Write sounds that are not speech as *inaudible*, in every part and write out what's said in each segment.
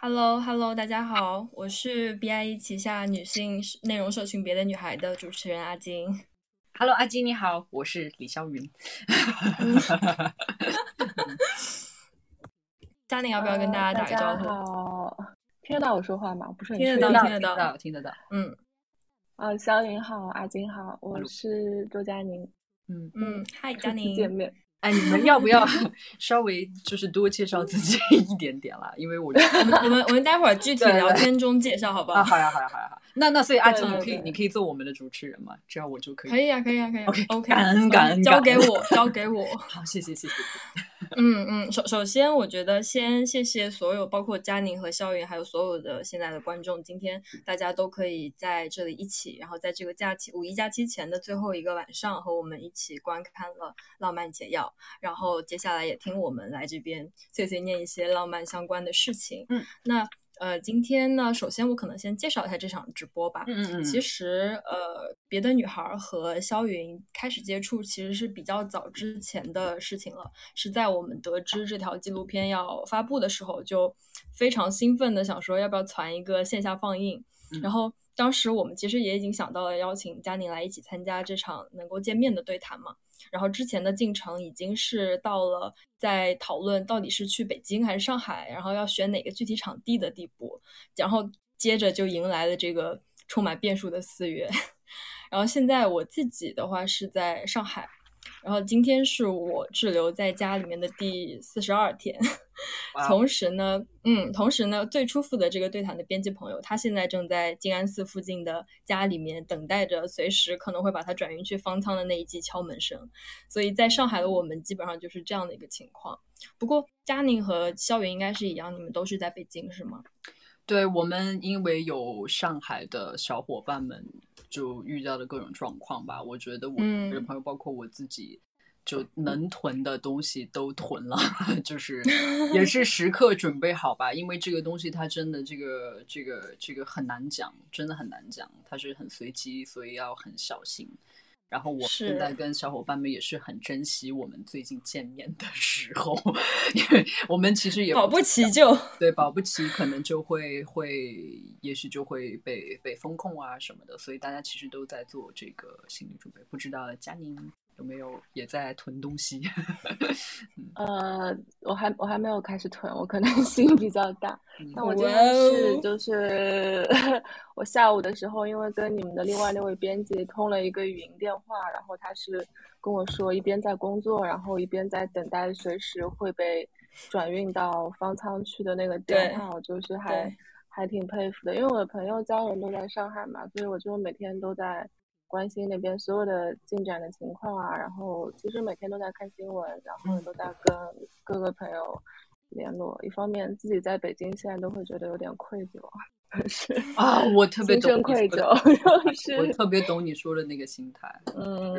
Hello，Hello，大家好，我是 BIE 旗下女性内容社群别的女孩的主持人阿金。Hello，阿金你好，我是李霄云。*laughs* 嘉宁要不要跟大家打个招呼？好，听得到我说话吗？不是很听得到，听得到，听得到。嗯，啊，霄云好，阿金好，我是周佳宁。嗯嗯，嗨，佳宁，见面。哎，你们要不要 *laughs* 稍微就是多介绍自己一点点啦？因为我觉得 *laughs* 我们我们我们待会儿具体聊天中介绍好不好？好呀好呀好呀好。那那所以阿金，你可以你可以做我们的主持人嘛？这样我就可以。可以啊可以啊可以。OK OK，感恩感恩，交给我交给我。好，谢谢谢谢。*laughs* 嗯嗯，首首先我觉得先谢谢所有，包括佳宁和肖云，还有所有的现在的观众，今天大家都可以在这里一起，然后在这个假期五一假期前的最后一个晚上，和我们一起观看了《浪漫解药》，然后接下来也听我们来这边碎碎念一些浪漫相关的事情。嗯，那。呃，今天呢，首先我可能先介绍一下这场直播吧。嗯嗯其实，呃，别的女孩和肖云开始接触，其实是比较早之前的事情了。是在我们得知这条纪录片要发布的时候，就非常兴奋的想说要不要传一个线下放映。然后当时我们其实也已经想到了邀请佳宁来一起参加这场能够见面的对谈嘛。然后之前的进程已经是到了在讨论到底是去北京还是上海，然后要选哪个具体场地的地步。然后接着就迎来了这个充满变数的四月。*laughs* 然后现在我自己的话是在上海。然后今天是我滞留在家里面的第四十二天，同时呢，嗯，同时呢，最初负责这个对谈的编辑朋友，他现在正在静安寺附近的家里面等待着，随时可能会把他转运去方舱的那一记敲门声。所以在上海的我们基本上就是这样的一个情况。不过佳宁和肖云应该是一样，你们都是在北京是吗？对我们，因为有上海的小伙伴们，就遇到的各种状况吧。我觉得我的朋友，包括我自己，就能囤的东西都囤了，*laughs* 就是 *laughs* 也是时刻准备好吧。因为这个东西它真的，这个这个这个很难讲，真的很难讲，它是很随机，所以要很小心。然后我现在跟小伙伴们也是很珍惜我们最近见面的时候，*laughs* 因为我们其实也保不齐就对保不齐可能就会会，也许就会被被风控啊什么的，所以大家其实都在做这个心理准备。不知道佳宁有没有也在囤东西？*laughs* 呃，我还我还没有开始囤，我可能心比较大。那我今天是就是 *laughs* 我下午的时候，因为跟你们的另外那位编辑通了一个语音电话，然后他是跟我说一边在工作，然后一边在等待随时会被转运到方舱去的那个电话，我就是还还挺佩服的，因为我的朋友家人都在上海嘛，所以我就每天都在。关心那边所有的进展的情况啊，然后其实每天都在看新闻，然后都在跟各个朋友联络。一方面自己在北京，现在都会觉得有点愧疚，*laughs* 是啊，我特别懂愧疚，*laughs* 是我特别懂你说的那个心态。嗯，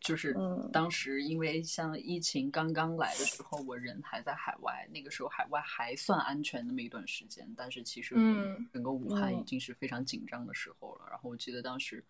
就是当时因为像疫情刚刚来的时候，我人还在海外，那个时候海外还算安全那么一段时间，但是其实整个武汉已经是非常紧张的时候了。然后我记得当时。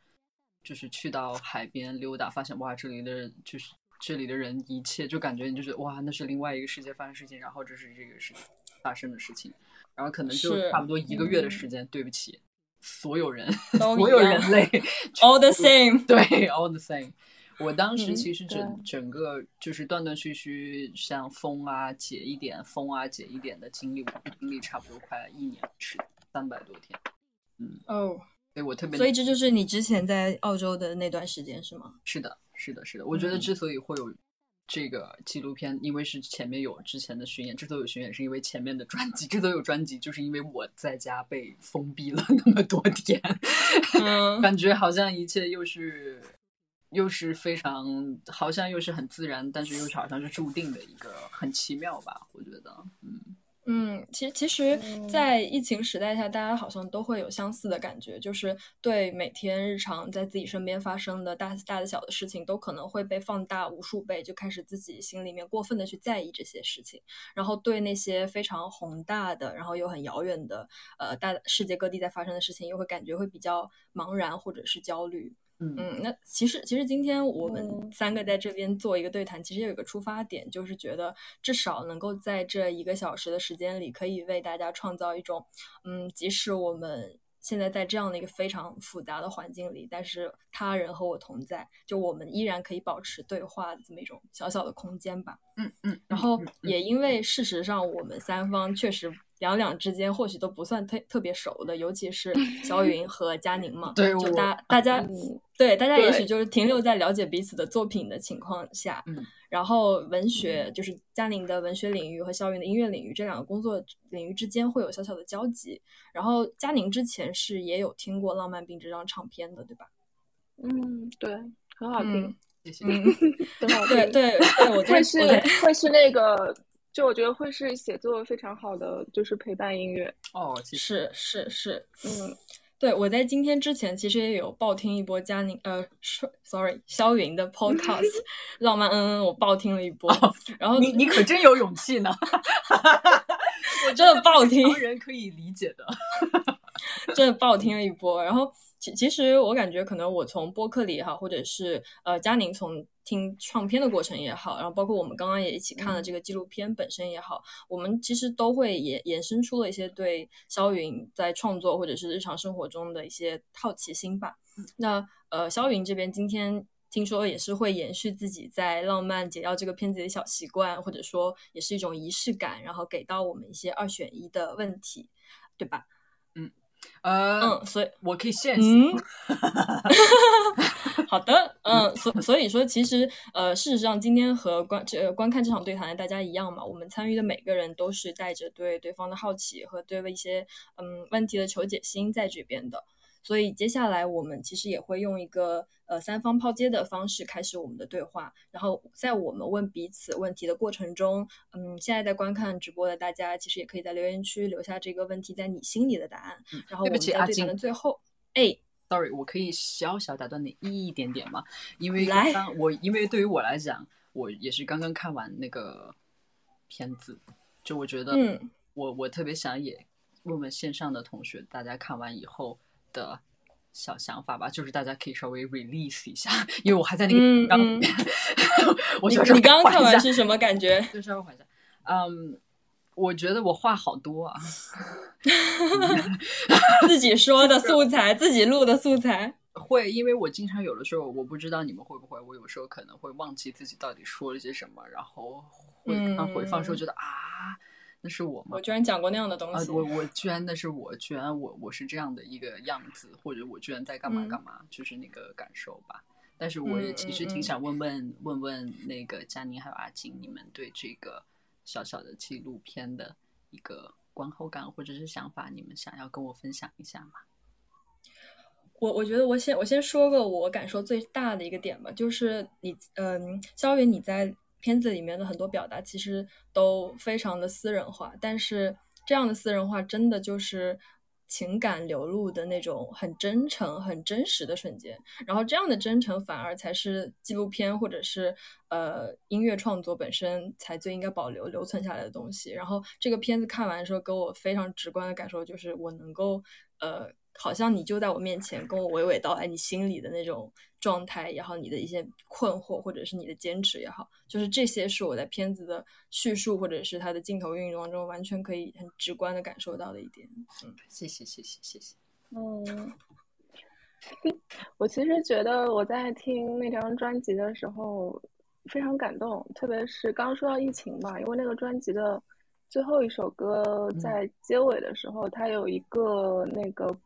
就是去到海边溜达，发现哇，这里的就是这里的人，一切就感觉你就是哇，那是另外一个世界发生事情，然后这是这个事发生的事情，然后可能就差不多一个月的时间。对不起，所有人，所有人类，*laughs* all the same，*laughs* 对，all the same。我当时其实整整个就是断断续续，像风啊解一点，风啊解一点的经历，经历差不多快一年，是三百多天。嗯哦。对我特别，所以这就是你之前在澳洲的那段时间是吗？是的，是的，是的。我觉得之所以会有这个纪录片，因为是前面有之前的巡演，之所以有巡演，是因为前面的专辑。之所以有专辑，就是因为我在家被封闭了那么多天，*laughs* 感觉好像一切又是又是非常，好像又是很自然，但是又是好像是注定的一个很奇妙吧？我觉得，嗯。嗯，其实其实，在疫情时代下，大家好像都会有相似的感觉，就是对每天日常在自己身边发生的大大的小的事情，都可能会被放大无数倍，就开始自己心里面过分的去在意这些事情，然后对那些非常宏大的，然后又很遥远的，呃，大世界各地在发生的事情，又会感觉会比较茫然或者是焦虑。嗯，那其实其实今天我们三个在这边做一个对谈，其实有一个出发点，就是觉得至少能够在这一个小时的时间里，可以为大家创造一种，嗯，即使我们现在在这样的一个非常复杂的环境里，但是他人和我同在，就我们依然可以保持对话的这么一种小小的空间吧。嗯嗯，然后也因为事实上我们三方确实。两两之间或许都不算特特别熟的，尤其是肖云和佳宁嘛，对，就大大家对大家也许就是停留在了解彼此的作品的情况下，嗯，然后文学就是嘉宁的文学领域和肖云的音乐领域这两个工作领域之间会有小小的交集。然后嘉宁之前是也有听过《浪漫病》这张唱片的，对吧？嗯，对，很好听，谢谢，嗯，*laughs* 很好听，对对 *laughs* 对，我会是会是那个。就我觉得会是写作非常好的，就是陪伴音乐哦，是是是，嗯，对我在今天之前其实也有爆听一波佳宁呃，sorry，肖云的 *laughs* podcast《浪漫恩恩》，我爆听了一波，然后你你可真有勇气呢，*laughs* 我真的爆听，人可以理解的，*laughs* 真的爆听了一波，然后其其实我感觉可能我从播客里也好，或者是呃佳宁从。听唱片的过程也好，然后包括我们刚刚也一起看了这个纪录片本身也好，我们其实都会也衍生出了一些对肖云在创作或者是日常生活中的一些好奇心吧。那呃，肖云这边今天听说也是会延续自己在《浪漫解药》这个片子的小习惯，或者说也是一种仪式感，然后给到我们一些二选一的问题，对吧？呃，嗯，所以我可以现嗯，*laughs* 好的，嗯，所所以说，其实呃，事实上，今天和观这观看这场对谈的大家一样嘛，我们参与的每个人都是带着对对方的好奇和对一些嗯问题的求解心在这边的。所以接下来我们其实也会用一个呃三方抛接的方式开始我们的对话，然后在我们问彼此问题的过程中，嗯，现在在观看直播的大家其实也可以在留言区留下这个问题在你心里的答案。然后我们在对谈的最后，哎，sorry，我可以小小打断你一点点吗？因为刚刚我因为对于我来讲，我也是刚刚看完那个片子，就我觉得，嗯，我我特别想也问问线上的同学，大家看完以后。的小想法吧，就是大家可以稍微 release 一下，因为我还在那个刚，我你刚刚看完是什么感觉？就稍微缓一下。嗯，我觉得我话好多啊，*laughs* 自己说的素材，自己录的素材，*laughs* 会，因为我经常有的时候，我不知道你们会不会，我有时候可能会忘记自己到底说了些什么，然后会看回放时候觉得啊。那是我吗？我居然讲过那样的东西。我我居然那是我，居然我我是这样的一个样子，或者我居然在干嘛干嘛，就是那个感受吧。但是我也其实挺想问问问问那个佳宁还有阿金，你们对这个小小的纪录片的一个观后感或者是想法，你们想要跟我分享一下吗？我我觉得我先我先说个我感受最大的一个点吧，就是你嗯，肖云你在。片子里面的很多表达其实都非常的私人化，但是这样的私人化真的就是情感流露的那种很真诚、很真实的瞬间。然后这样的真诚反而才是纪录片或者是呃音乐创作本身才最应该保留、留存下来的东西。然后这个片子看完的时候，给我非常直观的感受就是我能够呃。好像你就在我面前，跟我娓娓道来你心里的那种状态也好，你的一些困惑或者是你的坚持也好，就是这些是我在片子的叙述或者是它的镜头运用中完全可以很直观的感受到的一点。嗯，*laughs* 谢谢谢谢谢谢。嗯，*laughs* 我其实觉得我在听那张专辑的时候非常感动，特别是刚说到疫情嘛，因为那个专辑的最后一首歌在结尾的时候，它有一个那个。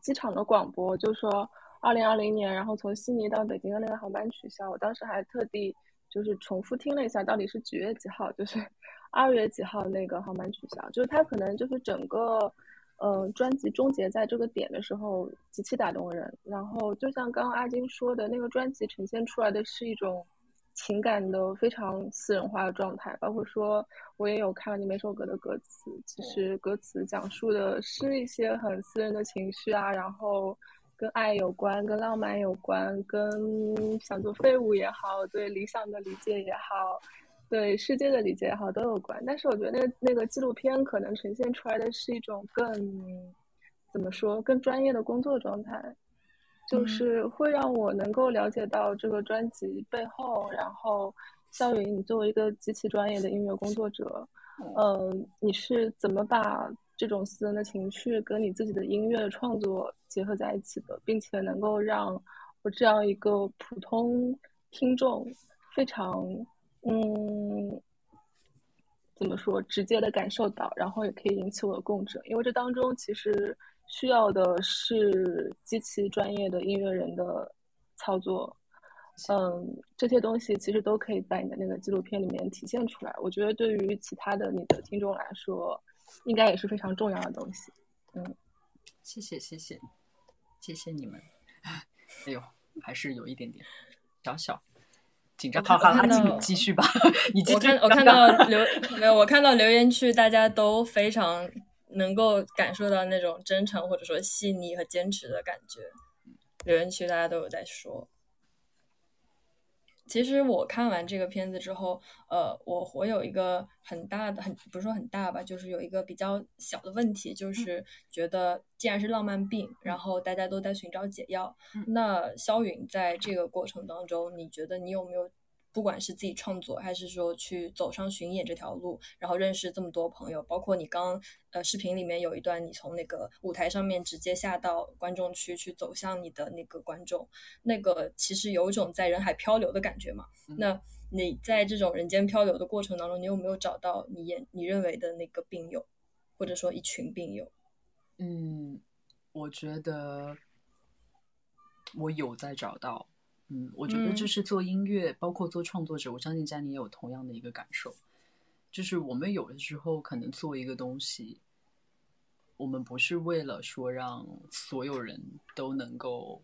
机场的广播就说，二零二零年，然后从悉尼到北京的那个航班取消。我当时还特地就是重复听了一下，到底是几月几号？就是 *laughs* 二月几号那个航班取消。就是它可能就是整个，呃，专辑终结在这个点的时候极其打动人。然后就像刚刚阿金说的，那个专辑呈现出来的是一种。情感的非常私人化的状态，包括说，我也有看了你每首歌的歌词，其实歌词讲述的是一些很私人的情绪啊，然后跟爱有关，跟浪漫有关，跟想做废物也好，对理想的理解也好，对世界的理解也好都有关。但是我觉得那那个纪录片可能呈现出来的是一种更怎么说更专业的工作状态。就是会让我能够了解到这个专辑背后，然后肖云，你作为一个极其专业的音乐工作者，嗯，你是怎么把这种私人的情绪跟你自己的音乐创作结合在一起的，并且能够让我这样一个普通听众非常嗯。怎么说？直接的感受到，然后也可以引起我的共振，因为这当中其实需要的是极其专业的音乐人的操作。嗯，这些东西其实都可以在你的那个纪录片里面体现出来。我觉得对于其他的你的听众来说，应该也是非常重要的东西。嗯，谢谢谢谢谢谢你们。哎呦，还是有一点点小小。紧张，好好，你继续吧。你我看我看到留没有？我看到留言区，大家都非常能够感受到那种真诚或者说细腻和坚持的感觉。留言区大家都有在说。其实我看完这个片子之后，呃，我我有一个很大的，很不是说很大吧，就是有一个比较小的问题，就是觉得既然是浪漫病，然后大家都在寻找解药，那肖允在这个过程当中，你觉得你有没有？不管是自己创作，还是说去走上巡演这条路，然后认识这么多朋友，包括你刚呃视频里面有一段，你从那个舞台上面直接下到观众区去走向你的那个观众，那个其实有一种在人海漂流的感觉嘛。那你在这种人间漂流的过程当中，你有没有找到你眼你认为的那个病友，或者说一群病友？嗯，我觉得我有在找到。嗯，我觉得这是做音乐，包括做创作者，我相信佳妮也有同样的一个感受，就是我们有的时候可能做一个东西，我们不是为了说让所有人都能够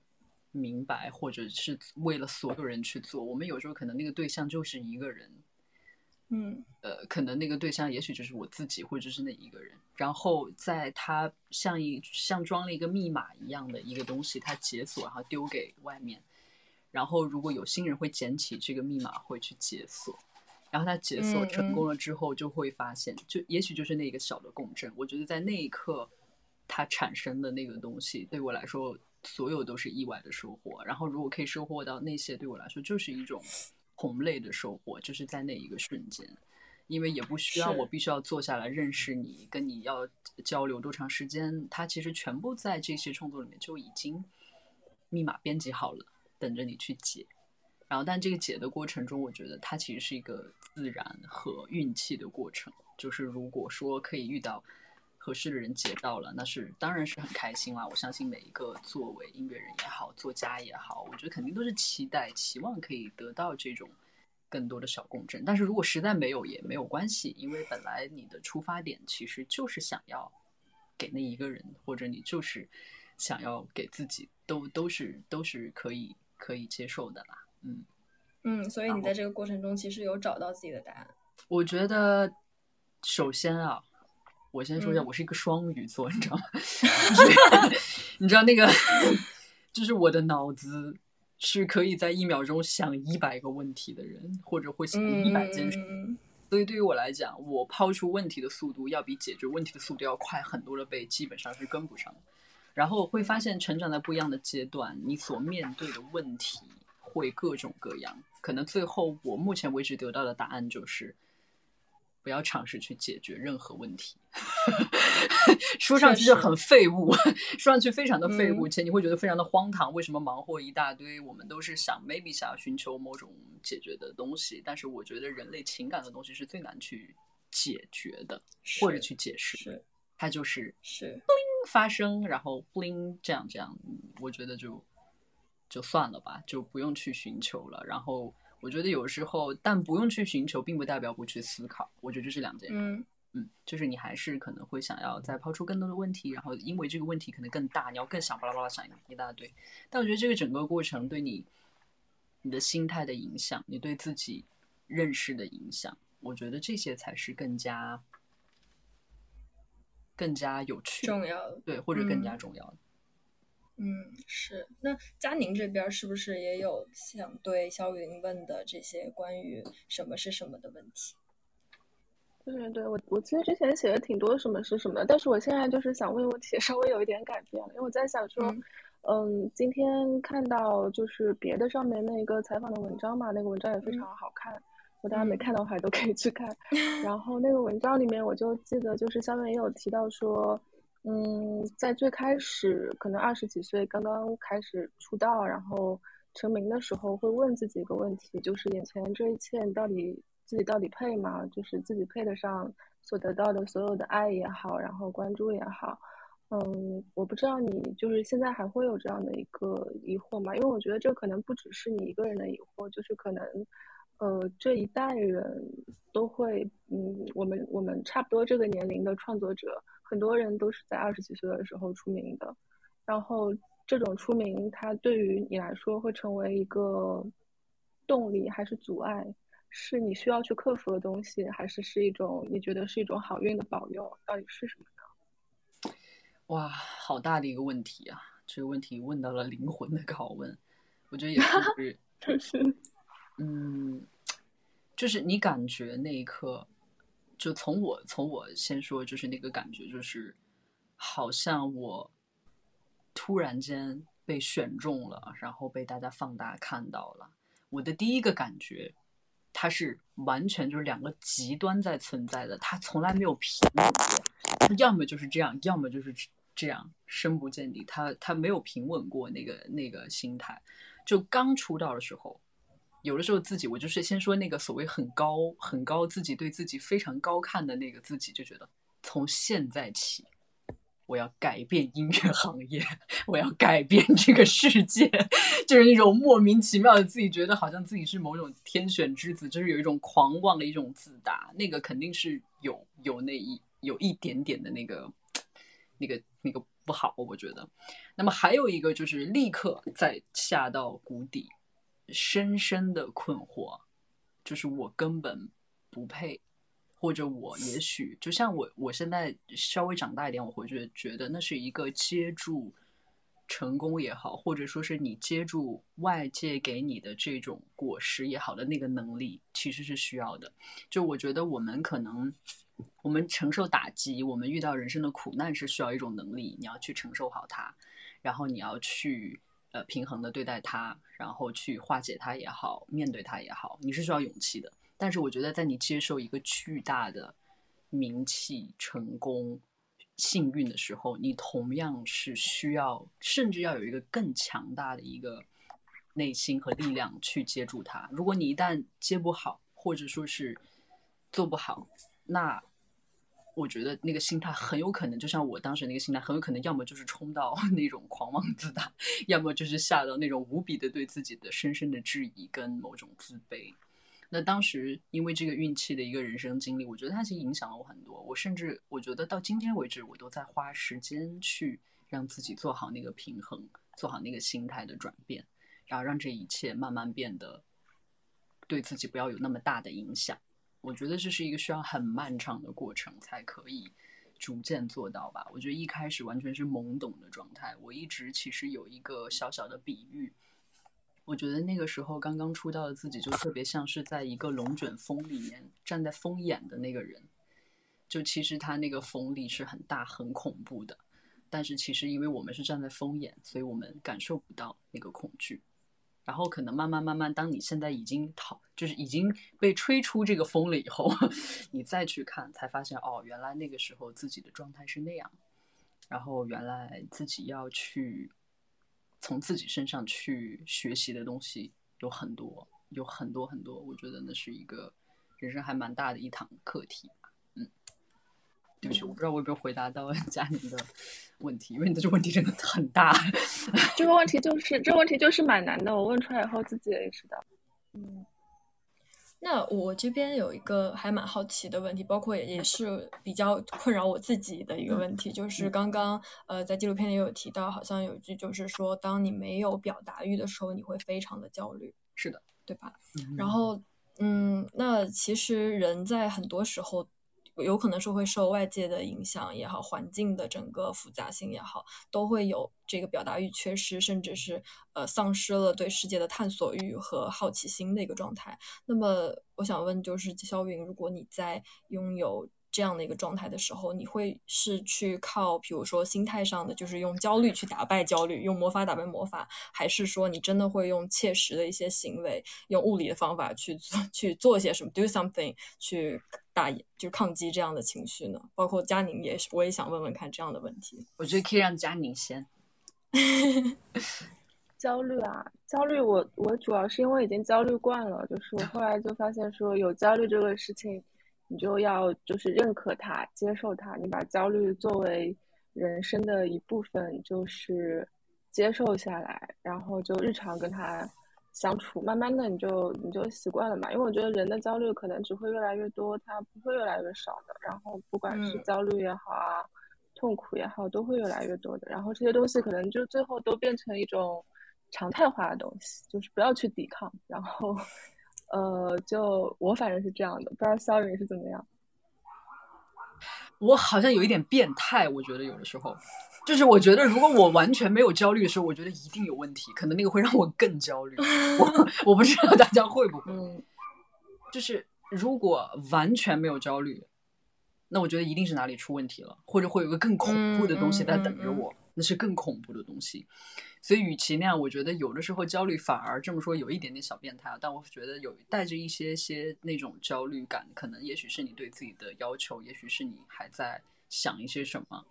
明白，或者是为了所有人去做，我们有时候可能那个对象就是一个人，嗯，呃，可能那个对象也许就是我自己，或者是那一个人，然后在他像一像装了一个密码一样的一个东西，他解锁，然后丢给外面。然后，如果有新人会捡起这个密码，会去解锁。然后他解锁成功了之后，就会发现，就也许就是那个小的共振。我觉得在那一刻，它产生的那个东西，对我来说，所有都是意外的收获。然后，如果可以收获到那些，对我来说就是一种同类的收获，就是在那一个瞬间，因为也不需要我必须要坐下来认识你，跟你要交流多长时间，它其实全部在这些创作里面就已经密码编辑好了。等着你去解，然后但这个解的过程中，我觉得它其实是一个自然和运气的过程。就是如果说可以遇到合适的人解到了，那是当然是很开心啦。我相信每一个作为音乐人也好，作家也好，我觉得肯定都是期待、期望可以得到这种更多的小共振。但是如果实在没有也没有关系，因为本来你的出发点其实就是想要给那一个人，或者你就是想要给自己，都都是都是可以。可以接受的啦，嗯嗯，所以你在这个过程中其实有找到自己的答案。我觉得，首先啊，我先说一下，我是一个双鱼座，你知道吗？*laughs* 你知道那个，就是我的脑子是可以在一秒钟想一百个问题的人，或者会想一百件事。所以对于我来讲，我抛出问题的速度要比解决问题的速度要快很多的倍，基本上是跟不上。然后会发现，成长在不一样的阶段，你所面对的问题会各种各样。可能最后，我目前为止得到的答案就是，不要尝试去解决任何问题。*laughs* 说上去就很废物，*laughs* 说上去非常的废物，且你会觉得非常的荒唐。为什么忙活一大堆？我们都是想 maybe 想要寻求某种解决的东西，但是我觉得人类情感的东西是最难去解决的，或者去解释。它就是是。发生，然后 bling 这样这样，我觉得就就算了吧，就不用去寻求了。然后我觉得有时候，但不用去寻求，并不代表不去思考。我觉得这是两件事。嗯嗯，就是你还是可能会想要再抛出更多的问题，然后因为这个问题可能更大，你要更想巴拉巴拉想一大堆。但我觉得这个整个过程对你你的心态的影响，你对自己认识的影响，我觉得这些才是更加。更加有趣、重要的，对，或者更加重要的。嗯，是。那佳宁这边是不是也有想对肖云问的这些关于什么是什么的问题？对对对，我我其实之前写的挺多什么是什么的，但是我现在就是想问问题 *laughs* 稍微有一点改变了，因为我在想说，嗯，今天看到就是别的上面那个采访的文章嘛，那个文章也非常好看。如果大家没看的话，都可以去看。然后那个文章里面，我就记得就是下面也有提到说，嗯，在最开始可能二十几岁刚刚开始出道，然后成名的时候，会问自己一个问题，就是眼前这一切到底自己到底配吗？就是自己配得上所得到的所有的爱也好，然后关注也好。嗯，我不知道你就是现在还会有这样的一个疑惑吗？因为我觉得这可能不只是你一个人的疑惑，就是可能，呃，这一代人都会，嗯，我们我们差不多这个年龄的创作者，很多人都是在二十几岁的时候出名的，然后这种出名，它对于你来说会成为一个动力还是阻碍？是你需要去克服的东西，还是是一种你觉得是一种好运的保佑？到底是什么呢？*laughs* 哇，好大的一个问题啊！这个问题问到了灵魂的拷问，我觉得也是，*laughs* 就是，嗯，就是你感觉那一刻，就从我从我先说，就是那个感觉，就是好像我突然间被选中了，然后被大家放大看到了。我的第一个感觉，它是完全就是两个极端在存在的，它从来没有平稳过，它要么就是这样，要么就是。这样深不见底，他他没有平稳过那个那个心态。就刚出道的时候，有的时候自己，我就是先说那个所谓很高很高，自己对自己非常高看的那个自己，就觉得从现在起，我要改变音乐行业，我要改变这个世界，*laughs* 就是那种莫名其妙的自己觉得好像自己是某种天选之子，就是有一种狂妄的一种自大，那个肯定是有有那一有一点点的那个。那个那个不好，我觉得。那么还有一个就是立刻再下到谷底，深深的困惑，就是我根本不配，或者我也许就像我我现在稍微长大一点，我会觉觉得那是一个接住成功也好，或者说是你接住外界给你的这种果实也好的那个能力，其实是需要的。就我觉得我们可能。我们承受打击，我们遇到人生的苦难是需要一种能力，你要去承受好它，然后你要去呃平衡的对待它，然后去化解它也好，面对它也好，你是需要勇气的。但是我觉得，在你接受一个巨大的名气、成功、幸运的时候，你同样是需要，甚至要有一个更强大的一个内心和力量去接住它。如果你一旦接不好，或者说是做不好，那我觉得那个心态很有可能，就像我当时那个心态，很有可能要么就是冲到 *laughs* 那种狂妄自大，要么就是下到那种无比的对自己的深深的质疑跟某种自卑。那当时因为这个运气的一个人生经历，我觉得它其实影响了我很多。我甚至我觉得到今天为止，我都在花时间去让自己做好那个平衡，做好那个心态的转变，然后让这一切慢慢变得对自己不要有那么大的影响。我觉得这是一个需要很漫长的过程才可以逐渐做到吧。我觉得一开始完全是懵懂的状态。我一直其实有一个小小的比喻，我觉得那个时候刚刚出道的自己就特别像是在一个龙卷风里面站在风眼的那个人。就其实他那个风力是很大很恐怖的，但是其实因为我们是站在风眼，所以我们感受不到那个恐惧。然后可能慢慢慢慢，当你现在已经逃，就是已经被吹出这个风了以后，*laughs* 你再去看，才发现哦，原来那个时候自己的状态是那样。然后原来自己要去从自己身上去学习的东西有很多，有很多很多。我觉得那是一个人生还蛮大的一堂课题。对不起，我不知道我有没有回答到 *laughs* 佳宁的问题，因为你的这个问题真的很大。*laughs* 这个问题就是这个问题就是蛮难的，我问出来以后自己也意识到。嗯，那我这边有一个还蛮好奇的问题，包括也也是比较困扰我自己的一个问题，就是刚刚呃在纪录片里有提到，好像有一句就是说，当你没有表达欲的时候，你会非常的焦虑。是的，对吧？然后嗯，那其实人在很多时候。有可能是会受外界的影响也好，环境的整个复杂性也好，都会有这个表达欲缺失，甚至是呃丧失了对世界的探索欲和好奇心的一个状态。那么我想问，就是季肖云，如果你在拥有这样的一个状态的时候，你会是去靠，比如说心态上的，就是用焦虑去打败焦虑，用魔法打败魔法，还是说你真的会用切实的一些行为，用物理的方法去做去做些什么，do something 去打就抗击这样的情绪呢？包括佳宁也是，我也想问问看这样的问题。我觉得可以让佳宁先。*laughs* 焦虑啊，焦虑，我我主要是因为已经焦虑惯了，就是我后来就发现说有焦虑这个事情。你就要就是认可它，接受它，你把焦虑作为人生的一部分，就是接受下来，然后就日常跟他相处，慢慢的你就你就习惯了嘛。因为我觉得人的焦虑可能只会越来越多，它不会越来越少的。然后不管是焦虑也好啊，痛苦也好，都会越来越多的。然后这些东西可能就最后都变成一种常态化的东西，就是不要去抵抗，然后。呃，就我反正是这样的，不知道肖云是怎么样。我好像有一点变态，我觉得有的时候，就是我觉得如果我完全没有焦虑的时候，我觉得一定有问题，可能那个会让我更焦虑。*laughs* 我我不知道大家会不会，就是如果完全没有焦虑，那我觉得一定是哪里出问题了，或者会有个更恐怖的东西在等着我，那是更恐怖的东西。所以，与其那样，我觉得有的时候焦虑反而这么说有一点点小变态啊。但我觉得有带着一些些那种焦虑感，可能也许是你对自己的要求，也许是你还在想一些什么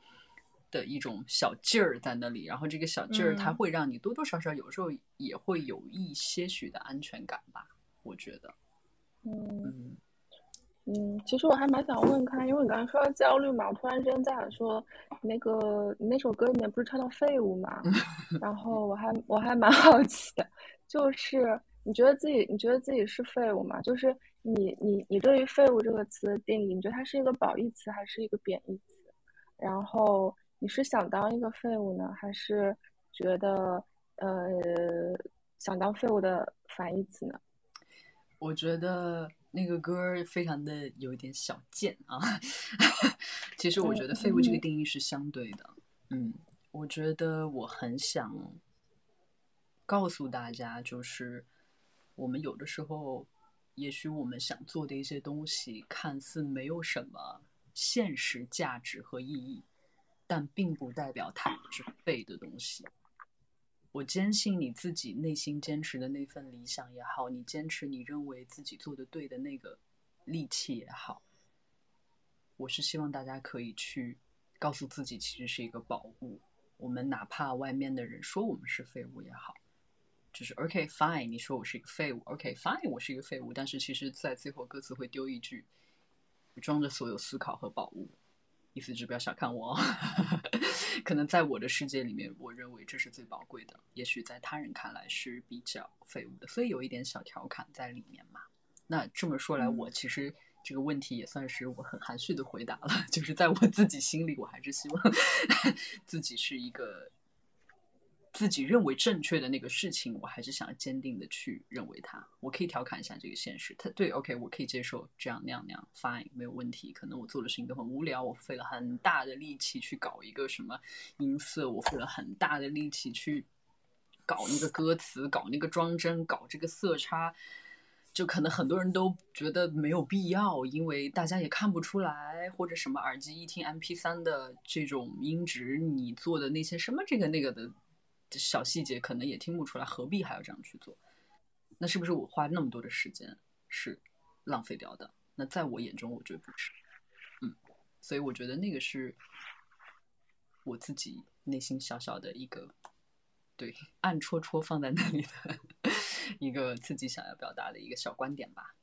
的一种小劲儿在那里。然后这个小劲儿，它会让你多多少少有时候也会有一些许的安全感吧。我觉得，嗯。嗯，其实我还蛮想问看，因为你刚才说到焦虑嘛，我突然之间在想说，那个你那首歌里面不是唱到废物嘛？*laughs* 然后我还我还蛮好奇的，就是你觉得自己你觉得自己是废物吗？就是你你你对于废物这个词的定义，你觉得它是一个褒义词还是一个贬义词？然后你是想当一个废物呢，还是觉得呃想当废物的反义词呢？我觉得。那个歌非常的有一点小贱啊，*laughs* 其实我觉得废物这个定义是相对的。嗯，我觉得我很想告诉大家，就是我们有的时候，也许我们想做的一些东西，看似没有什么现实价值和意义，但并不代表它是废的东西。我坚信你自己内心坚持的那份理想也好，你坚持你认为自己做的对的那个力气也好，我是希望大家可以去告诉自己，其实是一个宝物。我们哪怕外面的人说我们是废物也好，就是 OK fine，你说我是一个废物，OK fine，我是一个废物。但是其实，在最后歌词会丢一句，装着所有思考和宝物。意思是不要小看我，哦 *laughs* 可能在我的世界里面，我认为这是最宝贵的。也许在他人看来是比较废物的，所以有一点小调侃在里面嘛。那这么说来，我其实这个问题也算是我很含蓄的回答了，*laughs* 就是在我自己心里，我还是希望 *laughs* 自己是一个。自己认为正确的那个事情，我还是想坚定的去认为它。我可以调侃一下这个现实，他对，OK，我可以接受这样那样那样，Fine，没有问题。可能我做的事情都很无聊，我费了很大的力气去搞一个什么音色，我费了很大的力气去搞那个歌词，搞那个装帧，搞这个色差，就可能很多人都觉得没有必要，因为大家也看不出来，或者什么耳机一听 MP 三的这种音质，你做的那些什么这个那个的。小细节可能也听不出来，何必还要这样去做？那是不是我花那么多的时间是浪费掉的？那在我眼中，我觉得不是。嗯，所以我觉得那个是我自己内心小小的一个对暗戳戳放在那里的一个自己想要表达的一个小观点吧。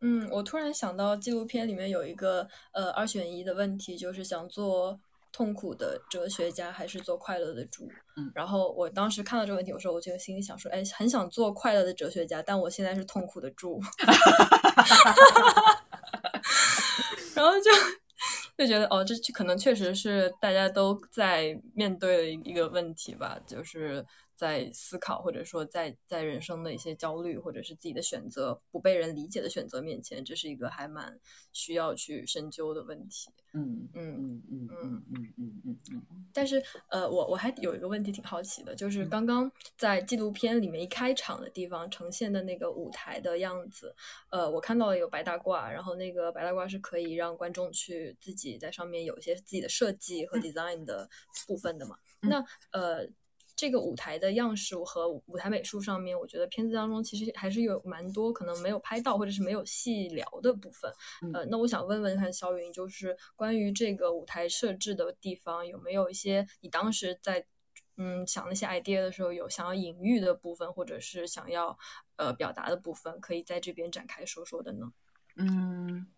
嗯，我突然想到纪录片里面有一个呃二选一的问题，就是想做。痛苦的哲学家还是做快乐的猪？嗯，然后我当时看到这个问题，我说，我就心里想说，哎，很想做快乐的哲学家，但我现在是痛苦的猪。*laughs* 然后就就觉得，哦，这可能确实是大家都在面对的一个问题吧，就是在思考，或者说在在人生的一些焦虑，或者是自己的选择不被人理解的选择面前，这是一个还蛮需要去深究的问题。嗯嗯嗯嗯嗯嗯嗯嗯嗯。但是呃，我我还有一个问题挺好奇的，就是刚刚在纪录片里面一开场的地方呈现的那个舞台的样子，呃，我看到了有白大褂，然后那个白大褂是可以让观众去自己在上面有一些自己的设计和 design 的部分的嘛？那呃。这个舞台的样式和舞台美术上面，我觉得片子当中其实还是有蛮多可能没有拍到或者是没有细聊的部分。呃，那我想问问看肖云，就是关于这个舞台设置的地方，有没有一些你当时在嗯想那些 idea 的时候有想要隐喻的部分，或者是想要呃表达的部分，可以在这边展开说说的呢？嗯，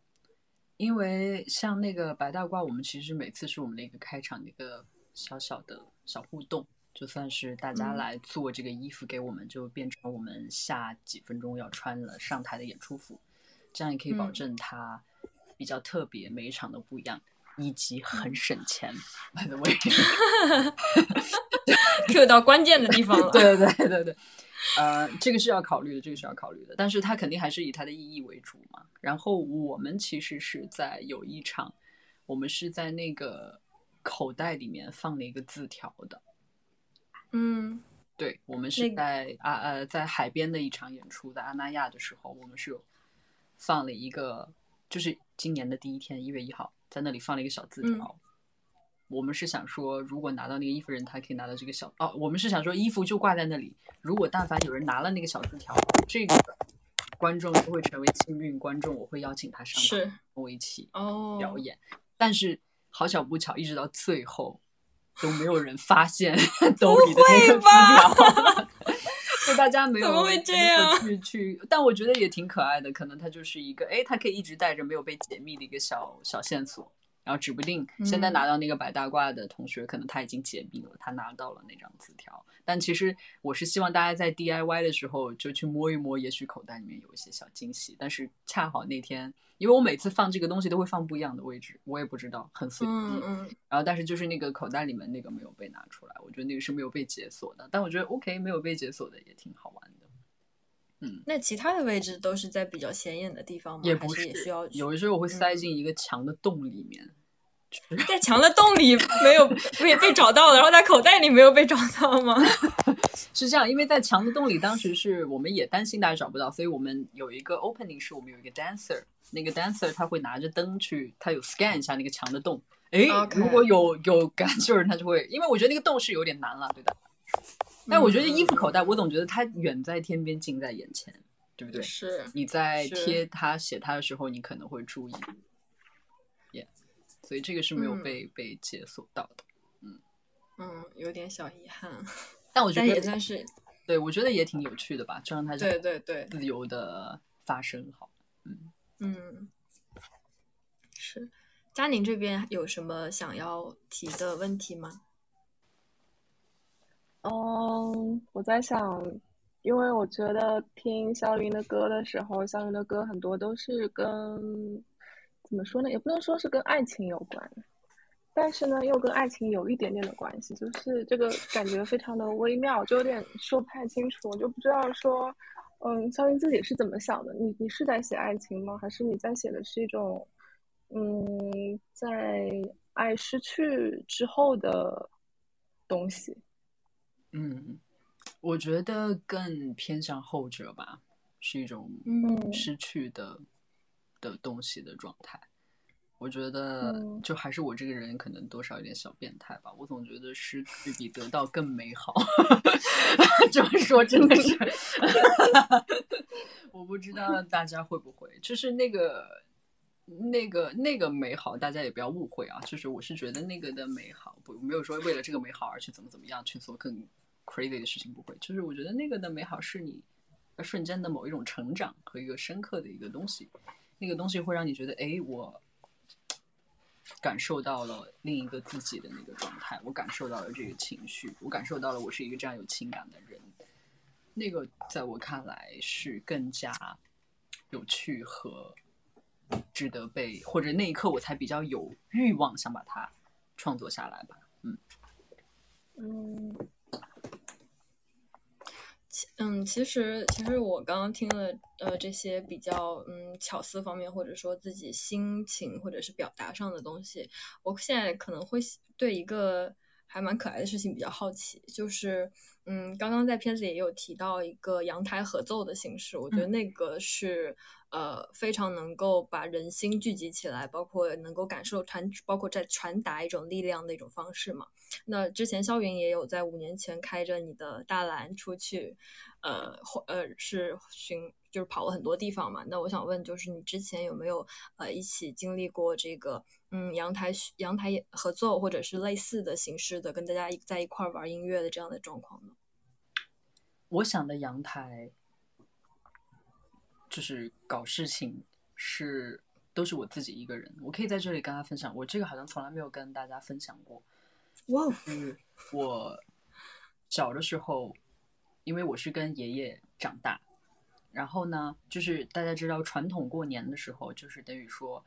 因为像那个白大褂，我们其实每次是我们的一个开场的一个小小的小互动。就算是大家来做这个衣服给我们，就变成我们下几分钟要穿了上台的演出服，这样也可以保证它比较特别，每一场都不一样，以及很省钱。By the way，Q *laughs* 到关键的地方了。*laughs* 对对对对对，呃，这个是要考虑的，这个是要考虑的，但是它肯定还是以它的意义为主嘛。然后我们其实是在有一场，我们是在那个口袋里面放了一个字条的。嗯，对，我们是在啊呃在海边的一场演出，在阿那亚的时候，我们是有放了一个，就是今年的第一天，一月一号，在那里放了一个小字条。我们是想说，如果拿到那个衣服人，他可以拿到这个小哦，我们是想说，衣服就挂在那里，如果但凡有人拿了那个小字条，这个观众就会成为幸运观众，我会邀请他上台跟我一起表演。但是好巧不巧，一直到最后。都没有人发现兜里的那个资料，*laughs* *laughs* *laughs* 就大家没有去去，但我觉得也挺可爱的。可能它就是一个，哎，它可以一直带着没有被解密的一个小小线索。然后指不定现在拿到那个白大褂的同学，可能他已经解密了，他拿到了那张字条。但其实我是希望大家在 DIY 的时候就去摸一摸，也许口袋里面有一些小惊喜。但是恰好那天，因为我每次放这个东西都会放不一样的位置，我也不知道，很随意。嗯嗯。然后，但是就是那个口袋里面那个没有被拿出来，我觉得那个是没有被解锁的。但我觉得 OK，没有被解锁的也挺好玩的。嗯。那其他的位置都是在比较显眼的地方吗？也不是，也需要有的时候我会塞进一个墙的洞里面。*laughs* 在墙的洞里没有被被找到了，然后在口袋里没有被找到吗？*laughs* 是这样，因为在墙的洞里，当时是我们也担心大家找不到，所以我们有一个 opening，是我们有一个 dancer，那个 dancer 他会拿着灯去，他有 scan 一下那个墙的洞。哎，如果有有感兴趣的人，他就会，因为我觉得那个洞是有点难了，对的。但我觉得衣服口袋，我总觉得它远在天边，近在眼前，对不对？是。你在贴它写它的时候，你可能会注意。所以这个是没有被被解锁到的，嗯嗯，有点小遗憾，但我觉得也算是，对我觉得也挺有趣的吧，就让它对对对自由的发生好，嗯嗯，是，佳宁这边有什么想要提的问题吗？嗯，我在想，因为我觉得听肖云的歌的时候，肖云的歌很多都是跟。怎么说呢？也不能说是跟爱情有关，但是呢，又跟爱情有一点点的关系，就是这个感觉非常的微妙，就有点说不太清楚，我就不知道说，嗯，肖云自己是怎么想的？你你是在写爱情吗？还是你在写的是一种，嗯，在爱失去之后的东西？嗯，我觉得更偏向后者吧，是一种失去的。的东西的状态，我觉得就还是我这个人可能多少有点小变态吧。我总觉得失去比得到更美好。*laughs* 这么说真的是，*laughs* 我不知道大家会不会，就是那个那个那个美好，大家也不要误会啊。就是我是觉得那个的美好，不没有说为了这个美好而去怎么怎么样去做更 crazy 的事情，不会。就是我觉得那个的美好是你瞬间的某一种成长和一个深刻的一个东西。那个东西会让你觉得，哎，我感受到了另一个自己的那个状态，我感受到了这个情绪，我感受到了我是一个这样有情感的人。那个在我看来是更加有趣和值得被，或者那一刻我才比较有欲望想把它创作下来吧。嗯嗯。嗯，其实其实我刚刚听了呃这些比较嗯巧思方面，或者说自己心情或者是表达上的东西，我现在可能会对一个还蛮可爱的事情比较好奇，就是嗯，刚刚在片子里也有提到一个阳台合奏的形式，我觉得那个是呃非常能够把人心聚集起来，包括能够感受传，包括在传达一种力量的一种方式嘛。那之前肖云也有在五年前开着你的大蓝出去，呃，呃是巡。就是跑了很多地方嘛，那我想问，就是你之前有没有呃一起经历过这个嗯阳台阳台合作或者是类似的形式的跟大家在一块玩音乐的这样的状况呢？我想的阳台就是搞事情是都是我自己一个人，我可以在这里跟大家分享，我这个好像从来没有跟大家分享过。哇，是我小的时候，因为我是跟爷爷长大。然后呢，就是大家知道传统过年的时候，就是等于说，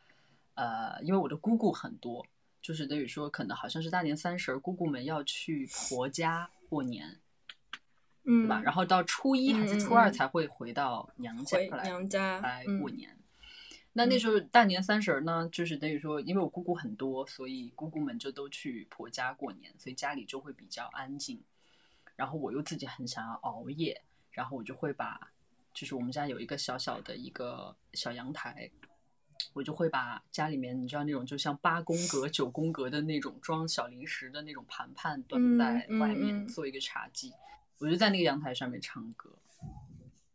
呃，因为我的姑姑很多，就是等于说，可能好像是大年三十，姑姑们要去婆家过年，嗯，对吧？然后到初一还是初二才会回到娘家来娘家来过年。那那时候大年三十呢，就是等于说，因为我姑姑很多，所以姑姑们就都去婆家过年，所以家里就会比较安静。然后我又自己很想要熬夜，然后我就会把。就是我们家有一个小小的一个小阳台，我就会把家里面你知道那种就像八宫格、九宫格的那种装小零食的那种盘盘端在外面做一个茶几，我就在那个阳台上面唱歌，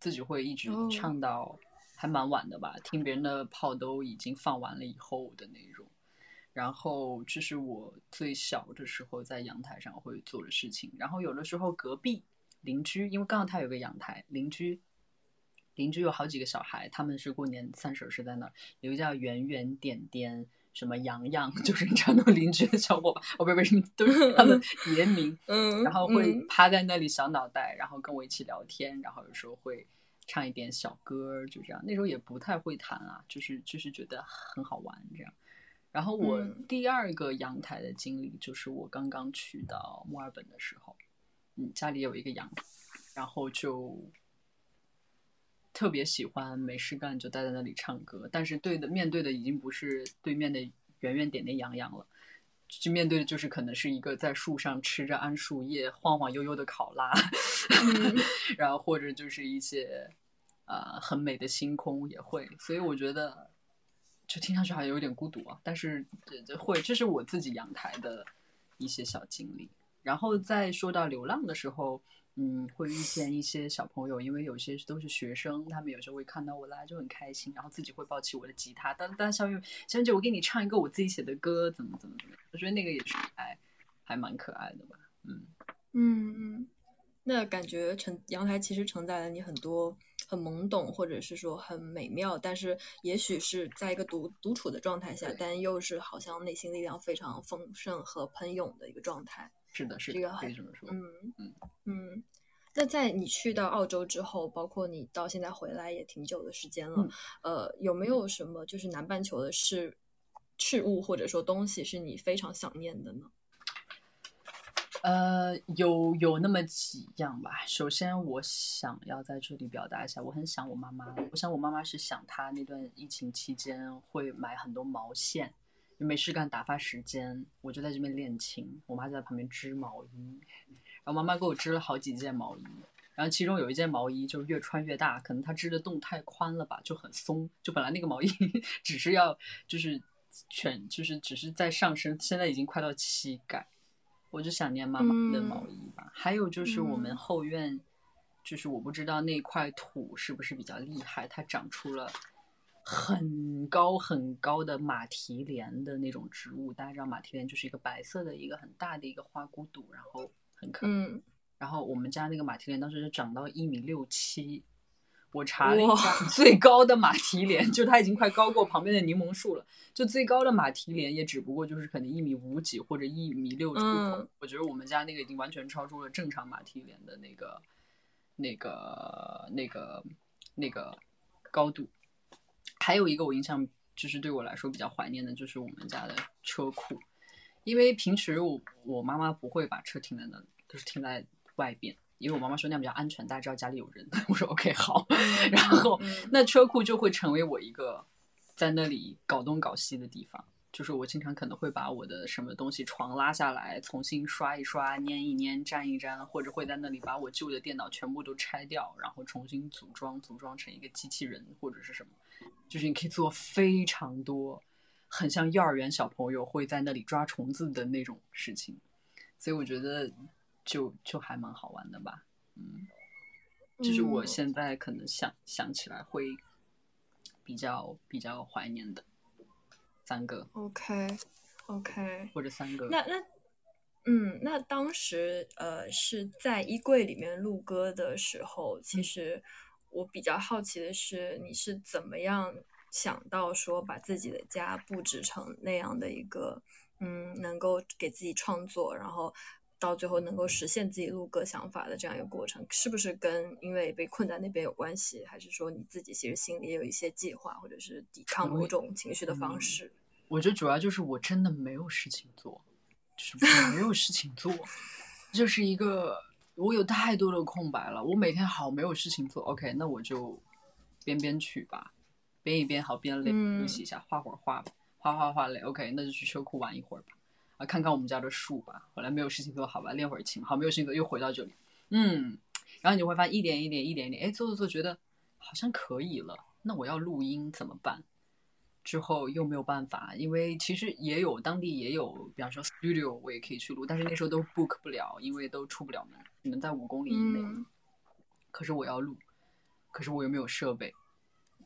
自己会一直唱到还蛮晚的吧，听别人的炮都已经放完了以后的那种。然后这是我最小的时候在阳台上会做的事情。然后有的时候隔壁邻居，因为刚好他有个阳台，邻居。邻居有好几个小孩，他们是过年三婶是在那儿，有个叫圆圆、点点、什么洋洋，*laughs* 就是你知道那种邻居的小伙伴，哦，不是不是，都是他的 *laughs* 别名。嗯，然后会趴在那里小脑袋，然后跟我一起聊天，然后有时候会唱一点小歌，就这样。那时候也不太会弹啊，就是就是觉得很好玩这样。然后我第二个阳台的经历就是我刚刚去到墨尔本的时候，嗯，家里有一个阳台，然后就。特别喜欢没事干就待在那里唱歌，但是对的面对的已经不是对面的圆圆点点洋洋了，就面对的就是可能是一个在树上吃着桉树叶晃晃悠悠的考拉，然后或者就是一些呃很美的星空也会，所以我觉得就听上去好像有点孤独啊，但是这会这是我自己阳台的一些小经历，然后再说到流浪的时候。嗯，会遇见一些小朋友，因为有些都是学生，他们有时候会看到我来就很开心，然后自己会抱起我的吉他，当当小雨小雨姐，我给你唱一个我自己写的歌，怎么怎么怎么，我觉得那个也是还还蛮可爱的吧。嗯嗯嗯，那感觉承阳台其实承载了你很多很懵懂，或者是说很美妙，但是也许是在一个独独处的状态下，但又是好像内心力量非常丰盛和喷涌的一个状态。是的，是这个可以这么说。嗯嗯嗯。那在你去到澳洲之后，包括你到现在回来也挺久的时间了，呃，有没有什么就是南半球的事事物或者说东西是你非常想念的呢？呃，有有那么几样吧。首先，我想要在这里表达一下，我很想我妈妈。我想我妈妈是想她那段疫情期间会买很多毛线。没事干打发时间，我就在这边练琴，我妈就在旁边织毛衣，然后妈妈给我织了好几件毛衣，然后其中有一件毛衣就越穿越大，可能她织的洞太宽了吧，就很松，就本来那个毛衣 *laughs* 只是要就是全就是只是在上身，现在已经快到膝盖，我就想念妈妈的毛衣吧。还有就是我们后院，就是我不知道那块土是不是比较厉害，它长出了。很高很高的马蹄莲的那种植物，大家知道马蹄莲就是一个白色的一个很大的一个花骨朵，然后很可爱。然后我们家那个马蹄莲当时就长到一米六七，我查了一下，最高的马蹄莲就它已经快高过旁边的柠檬树了，就最高的马蹄莲也只不过就是可能一米五几或者一米六出头。我觉得我们家那个已经完全超出了正常马蹄莲的那个、那个、那个、那个高度。还有一个我印象就是对我来说比较怀念的，就是我们家的车库，因为平时我我妈妈不会把车停在那里，都是停在外边，因为我妈妈说那样比较安全，大家知道家里有人。*laughs* 我说 OK 好，然后那车库就会成为我一个在那里搞东搞西的地方。就是我经常可能会把我的什么东西床拉下来，重新刷一刷、粘一粘、粘一粘，或者会在那里把我旧的电脑全部都拆掉，然后重新组装，组装成一个机器人或者是什么。就是你可以做非常多，很像幼儿园小朋友会在那里抓虫子的那种事情，所以我觉得就就还蛮好玩的吧。嗯，就是我现在可能想想起来会比较比较怀念的。三个，OK，OK，或者三个。那那，嗯，那当时呃是在衣柜里面录歌的时候，其实我比较好奇的是，你是怎么样想到说把自己的家布置成那样的一个，嗯，能够给自己创作，然后到最后能够实现自己录歌想法的这样一个过程，是不是跟因为被困在那边有关系，还是说你自己其实心里也有一些计划，或者是抵抗某种情绪的方式？我觉得主要就是我真的没有事情做，就是没有事情做，就是一个我有太多的空白了。我每天好没有事情做，OK，那我就编编曲吧，编一编好编累休息一下，画会儿画吧，画画画累，OK，那就去车库玩一会儿吧，啊，看看我们家的树吧。后来没有事情做，好吧，练会儿琴，好没有事情做，又回到这里，嗯，然后你就会发现一点一点一点一点，哎，做做做，觉得好像可以了，那我要录音怎么办？之后又没有办法，因为其实也有当地也有，比方说 studio 我也可以去录，但是那时候都 book 不了，因为都出不了门，只能在五公里以内。可是我要录，可是我又没有设备。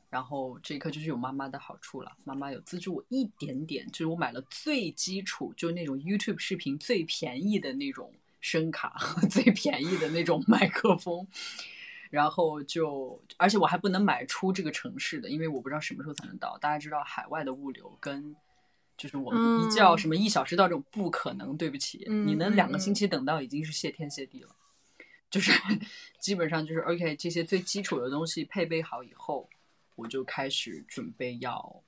然后这一刻就是有妈妈的好处了，妈妈有资助我一点点，就是我买了最基础，就是那种 YouTube 视频最便宜的那种声卡，*laughs* 最便宜的那种麦克风。然后就，而且我还不能买出这个城市的，因为我不知道什么时候才能到。大家知道海外的物流跟，就是我们一叫什么一小时到这种不可能，对不起，你能两个星期等到已经是谢天谢地了。就是 *laughs* 基本上就是 OK，这些最基础的东西配备好以后，我就开始准备要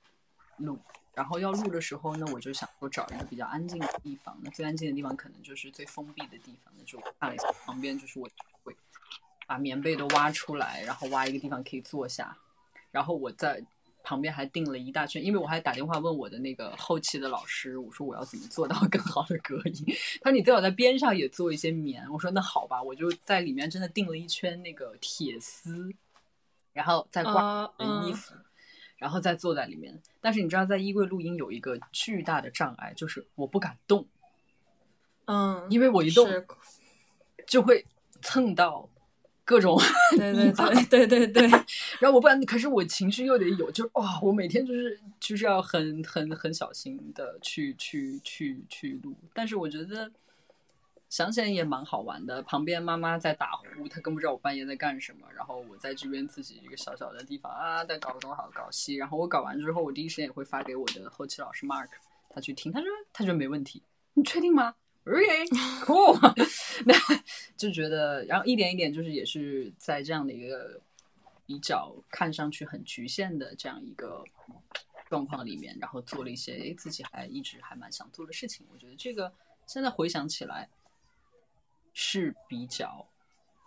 录。然后要录的时候呢，我就想说找一个比较安静的地方。那最安静的地方可能就是最封闭的地方。那就看了一下旁边，就是我会。把棉被都挖出来，然后挖一个地方可以坐下，然后我在旁边还订了一大圈，因为我还打电话问我的那个后期的老师，我说我要怎么做到更好的隔音，他说你最好在边上也做一些棉，我说那好吧，我就在里面真的订了一圈那个铁丝，然后再挂衣服，然后再坐在里面。但是你知道在衣柜录音有一个巨大的障碍，就是我不敢动，嗯，因为我一动就会蹭到。各种，对对对对对对，*laughs* 然后我不然，可是我情绪又得有，就哇，我每天就是就是要很很很小心的去去去去录，但是我觉得想起来也蛮好玩的。旁边妈妈在打呼，她更不知道我半夜在干什么，然后我在这边自己一个小小的地方啊，在搞东好搞西，然后我搞完之后，我第一时间也会发给我的后期老师 Mark，他去听，他说他觉得没问题，你确定吗？OK，cool，*laughs* *laughs* 那就觉得，然后一点一点，就是也是在这样的一个比较看上去很局限的这样一个状况里面，然后做了一些诶自己还一直还蛮想做的事情。我觉得这个现在回想起来是比较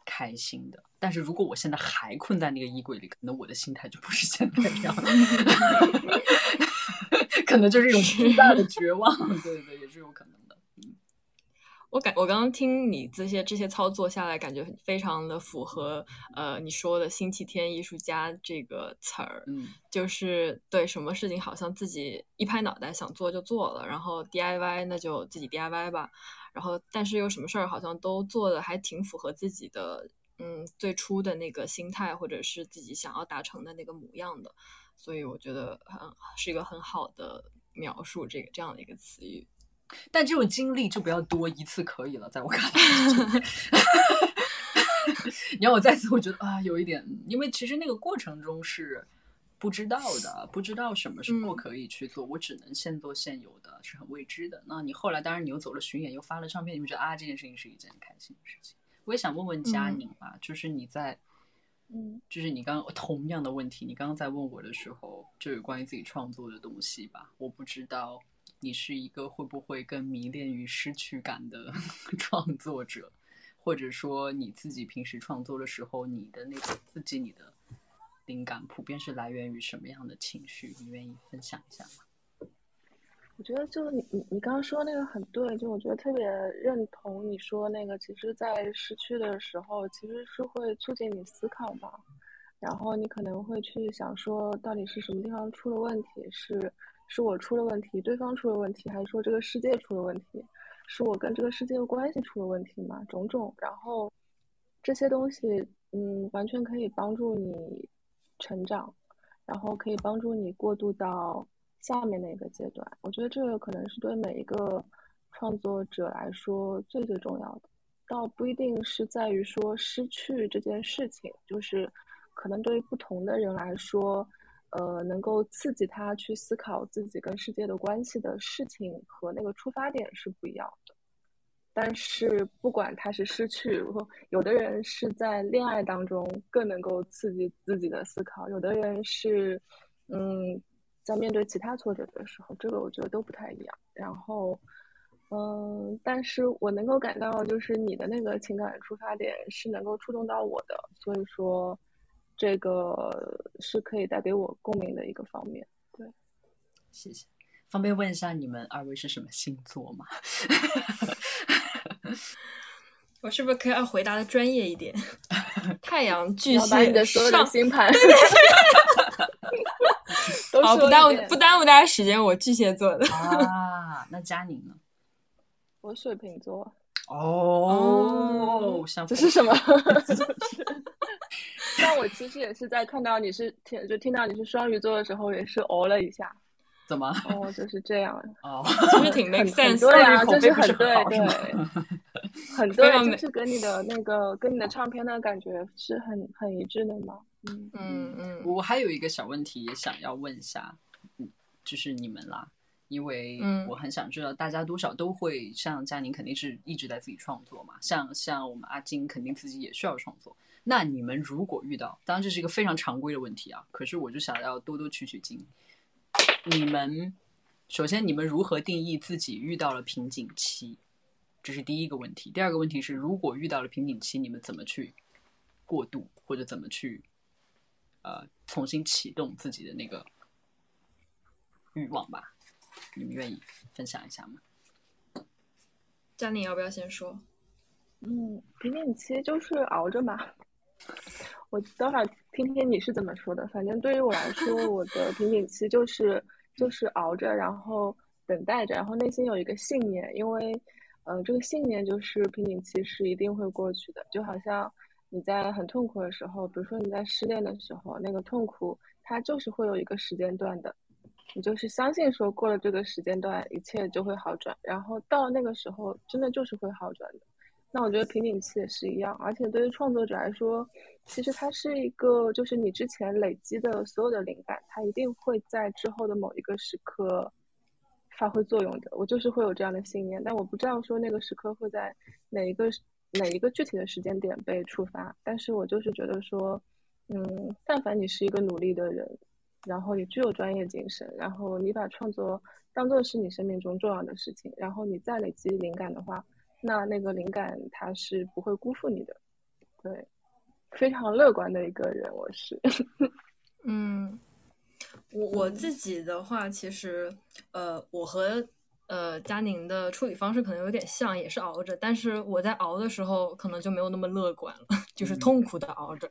开心的。但是如果我现在还困在那个衣柜里，可能我的心态就不是现在这样，*laughs* 可能就是一种巨大的绝望。对对对，也是有可能。我感我刚刚听你这些这些操作下来，感觉非常的符合呃你说的星期天艺术家这个词儿，嗯，就是对什么事情好像自己一拍脑袋想做就做了，然后 DIY 那就自己 DIY 吧，然后但是又什么事儿好像都做的还挺符合自己的嗯最初的那个心态或者是自己想要达成的那个模样的，所以我觉得很是一个很好的描述这个这样的一个词语。但这种经历就不要多一次可以了，在我看来，*laughs* 你让我再次，我觉得啊，有一点，因为其实那个过程中是不知道的，不知道什么时候可以去做，我只能现做现有的，是很未知的。那你后来，当然你又走了巡演，又发了唱片，你会觉得啊，这件事情是一件开心的事情。我也想问问佳宁吧，就是你在，嗯，就是你刚刚同样的问题，你刚刚在问我的时候，就有关于自己创作的东西吧，我不知道。你是一个会不会更迷恋于失去感的 *laughs* 创作者，或者说你自己平时创作的时候，你的那个刺激你的灵感，普遍是来源于什么样的情绪？你愿意分享一下吗？我觉得就你你你刚刚说那个很对，就我觉得特别认同你说那个，其实，在失去的时候，其实是会促进你思考吧。然后你可能会去想说，到底是什么地方出了问题？是是我出了问题，对方出了问题，还是说这个世界出了问题？是我跟这个世界的关系出了问题吗？种种，然后这些东西，嗯，完全可以帮助你成长，然后可以帮助你过渡到。下面那个阶段，我觉得这个可能是对每一个创作者来说最最重要的，倒不一定是在于说失去这件事情，就是可能对于不同的人来说，呃，能够刺激他去思考自己跟世界的关系的事情和那个出发点是不一样的。但是不管他是失去，有的人是在恋爱当中更能够刺激自己的思考，有的人是，嗯。在面对其他挫折的时候，这个我觉得都不太一样。然后，嗯，但是我能够感到，就是你的那个情感出发点是能够触动到我的，所以说，这个是可以带给我共鸣的一个方面。对，谢谢。方便问一下你们二位是什么星座吗？*laughs* 我是不是可以要回答的专业一点？太阳巨蟹，你的所有的星盘。好，不耽误不耽误大家时间。我巨蟹座的啊，那佳宁呢？我水瓶座。哦，这是什么？但 *laughs* *laughs* 我其实也是在看到你是听就听到你是双鱼座的时候，也是哦了一下。怎么？哦，就是这样。哦，*laughs* 其实挺 make sense，对啊，就是很对对，很对，就是跟你的那个跟你的唱片的感觉是很很一致的嘛。嗯嗯嗯，我还有一个小问题也想要问一下，嗯，就是你们啦，因为我很想知道，大家多少都会像佳宁肯定是一直在自己创作嘛，像像我们阿金肯定自己也需要创作。那你们如果遇到，当然这是一个非常常规的问题啊，可是我就想要多多取取经。你们首先，你们如何定义自己遇到了瓶颈期？这是第一个问题。第二个问题是，如果遇到了瓶颈期，你们怎么去过渡，或者怎么去？呃，重新启动自己的那个欲望吧，你们愿意分享一下吗？佳宁要不要先说？嗯，瓶颈期就是熬着嘛。*laughs* 我等会儿听听你是怎么说的。反正对于我来说，我的瓶颈期就是就是熬着，然后等待着，然后内心有一个信念，因为呃，这个信念就是瓶颈期是一定会过去的，就好像。你在很痛苦的时候，比如说你在失恋的时候，那个痛苦它就是会有一个时间段的，你就是相信说过了这个时间段，一切就会好转，然后到那个时候真的就是会好转的。那我觉得瓶颈期也是一样，而且对于创作者来说，其实它是一个就是你之前累积的所有的灵感，它一定会在之后的某一个时刻发挥作用的。我就是会有这样的信念，但我不知道说那个时刻会在哪一个。哪一个具体的时间点被触发？但是我就是觉得说，嗯，但凡你是一个努力的人，然后你具有专业精神，然后你把创作当做是你生命中重要的事情，然后你再累积灵感的话，那那个灵感它是不会辜负你的。对，非常乐观的一个人，我是。*laughs* 嗯，我我自己的话，其实，呃，我和。呃，佳宁的处理方式可能有点像，也是熬着，但是我在熬的时候可能就没有那么乐观了，*laughs* 就是痛苦的熬着，